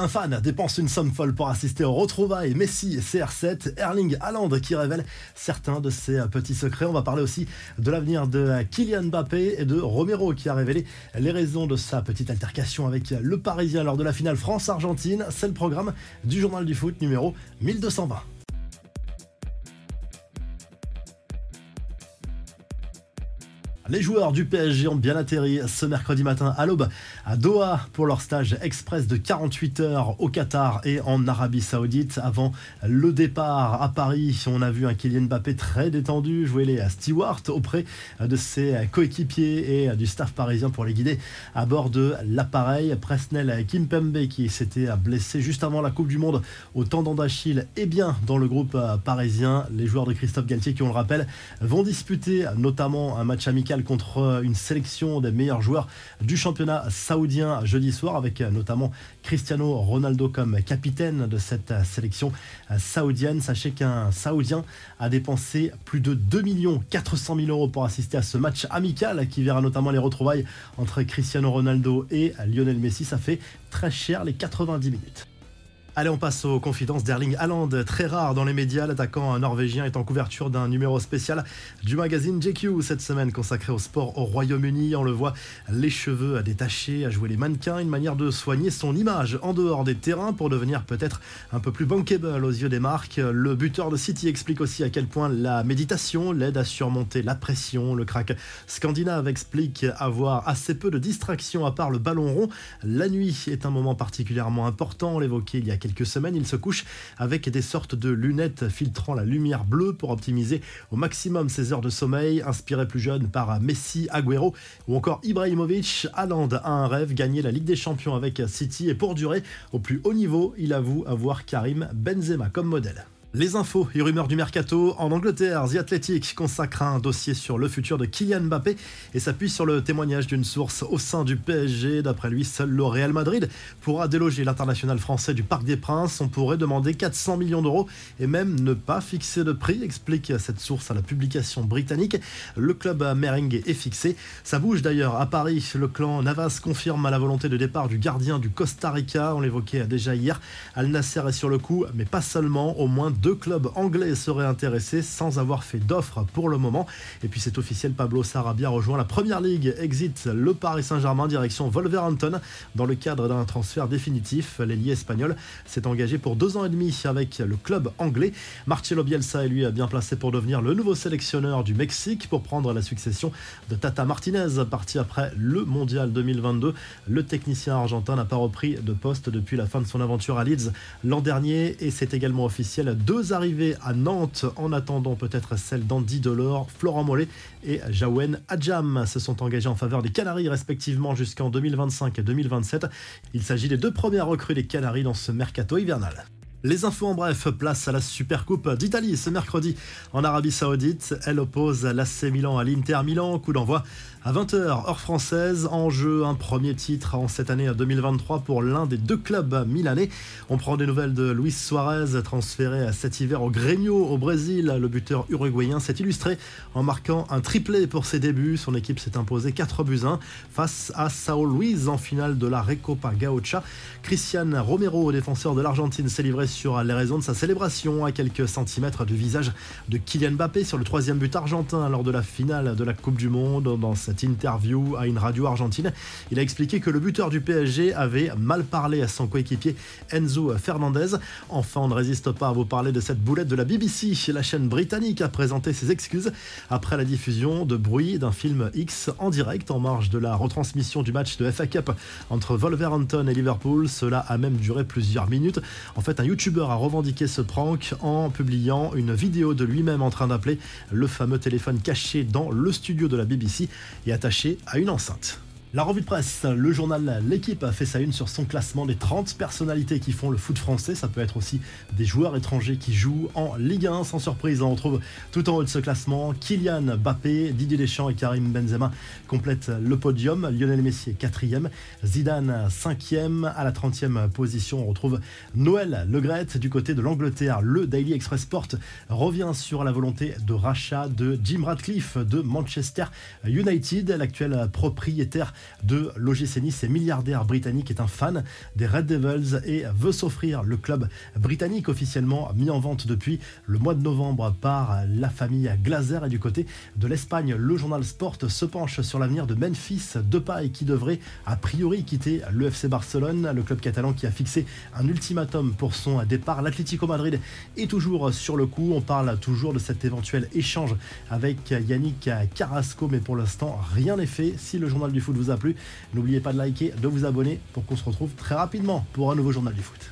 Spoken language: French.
Un fan dépense une somme folle pour assister au retrouvailles Messi et CR7, Erling Haaland qui révèle certains de ses petits secrets. On va parler aussi de l'avenir de Kylian Mbappé et de Romero qui a révélé les raisons de sa petite altercation avec le Parisien lors de la finale France-Argentine. C'est le programme du journal du foot numéro 1220. Les joueurs du PSG ont bien atterri ce mercredi matin à l'aube à Doha pour leur stage express de 48 heures au Qatar et en Arabie Saoudite. Avant le départ à Paris, on a vu un Kylian Mbappé très détendu jouer les stewards auprès de ses coéquipiers et du staff parisien pour les guider à bord de l'appareil. Presnel Kimpembe qui s'était blessé juste avant la Coupe du Monde au tendon d'Achille et bien dans le groupe parisien. Les joueurs de Christophe Galtier qui, on le rappelle, vont disputer notamment un match amical contre une sélection des meilleurs joueurs du championnat saoudien jeudi soir, avec notamment Cristiano Ronaldo comme capitaine de cette sélection saoudienne. Sachez qu'un Saoudien a dépensé plus de 2 400 000 euros pour assister à ce match amical qui verra notamment les retrouvailles entre Cristiano Ronaldo et Lionel Messi. Ça fait très cher les 90 minutes. Allez, on passe aux confidences d'Erling Haaland. Très rare dans les médias, l'attaquant norvégien est en couverture d'un numéro spécial du magazine JQ cette semaine consacré au sport au Royaume-Uni. On le voit, les cheveux à détacher, à jouer les mannequins, une manière de soigner son image en dehors des terrains pour devenir peut-être un peu plus bankable aux yeux des marques. Le buteur de City explique aussi à quel point la méditation l'aide à surmonter la pression. Le crack scandinave explique avoir assez peu de distractions à part le ballon rond. La nuit est un moment particulièrement important, on l'évoquait il y a quelques semaines, il se couche avec des sortes de lunettes filtrant la lumière bleue pour optimiser au maximum ses heures de sommeil, inspiré plus jeune par Messi, Agüero ou encore Ibrahimovic. Haaland a un rêve, gagner la Ligue des Champions avec City et pour durer au plus haut niveau, il avoue avoir Karim Benzema comme modèle. Les infos et rumeurs du mercato en Angleterre, The Athletic consacre un dossier sur le futur de Kylian Mbappé et s'appuie sur le témoignage d'une source au sein du PSG. D'après lui, seul le Real Madrid pourra déloger l'international français du Parc des Princes. On pourrait demander 400 millions d'euros et même ne pas fixer de prix, explique cette source à la publication britannique. Le club merengue est fixé. Ça bouge d'ailleurs à Paris. Le clan Navas confirme la volonté de départ du gardien du Costa Rica. On l'évoquait déjà hier. Al Nasser est sur le coup, mais pas seulement. Au moins deux clubs anglais seraient intéressés sans avoir fait d'offres pour le moment. Et puis c'est officiel, Pablo Sarabia rejoint la Première Ligue, exit le Paris Saint-Germain direction Wolverhampton dans le cadre d'un transfert définitif. L'ailier espagnol s'est engagé pour deux ans et demi avec le club anglais. Marcelo Bielsa est lui bien placé pour devenir le nouveau sélectionneur du Mexique pour prendre la succession de Tata Martinez parti après le Mondial 2022. Le technicien argentin n'a pas repris de poste depuis la fin de son aventure à Leeds l'an dernier et c'est également officiel arrivées à Nantes en attendant peut-être celle d'Andy Delors, Florent Mollet et Jawen Adjam se sont engagés en faveur des Canaries respectivement jusqu'en 2025 et 2027. Il s'agit des deux premières recrues des Canaries dans ce mercato hivernal. Les infos en bref, place à la Supercoupe d'Italie ce mercredi en Arabie Saoudite. Elle oppose l'AC Milan à l'Inter Milan. Coup d'envoi à 20h, heure française. En jeu, un premier titre en cette année 2023 pour l'un des deux clubs milanais. On prend des nouvelles de Luis Suarez, transféré cet hiver au Grêmio au Brésil. Le buteur uruguayen s'est illustré en marquant un triplé pour ses débuts. Son équipe s'est imposée 4 buts 1 face à Sao Luis en finale de la Recopa Gaucha. Cristian Romero, défenseur de l'Argentine, s'est livré sur les raisons de sa célébration à quelques centimètres du visage de Kylian Mbappé sur le troisième but argentin lors de la finale de la Coupe du Monde. Dans cette interview à une radio argentine, il a expliqué que le buteur du PSG avait mal parlé à son coéquipier Enzo Fernandez. Enfin, on ne résiste pas à vous parler de cette boulette de la BBC. La chaîne britannique a présenté ses excuses après la diffusion de bruit d'un film X en direct en marge de la retransmission du match de FA Cup entre Wolverhampton et Liverpool. Cela a même duré plusieurs minutes. En fait, un YouTube youtubeur a revendiqué ce prank en publiant une vidéo de lui-même en train d'appeler le fameux téléphone caché dans le studio de la BBC et attaché à une enceinte. La revue de presse, le journal L'équipe a fait sa une sur son classement des 30 personnalités qui font le foot français. Ça peut être aussi des joueurs étrangers qui jouent en Ligue 1. Sans surprise, on retrouve tout en haut de ce classement Kylian Mbappé, Didier Deschamps et Karim Benzema complètent le podium. Lionel Messi est quatrième, Zidane cinquième. À la 30e position, on retrouve Noël Legrette du côté de l'Angleterre. Le Daily Express Sport revient sur la volonté de rachat de Jim Radcliffe de Manchester United, l'actuel propriétaire de l'OGC Nice et milliardaire britannique est un fan des Red Devils et veut s'offrir le club britannique officiellement mis en vente depuis le mois de novembre par la famille Glazer et du côté de l'Espagne, le journal Sport se penche sur l'avenir de Memphis Depay qui devrait a priori quitter le FC Barcelone, le club catalan qui a fixé un ultimatum pour son départ. L'Atlético Madrid est toujours sur le coup. On parle toujours de cet éventuel échange avec Yannick Carrasco, mais pour l'instant, rien n'est fait. Si le journal du foot plu, n'oubliez pas de liker, de vous abonner pour qu'on se retrouve très rapidement pour un nouveau journal du foot.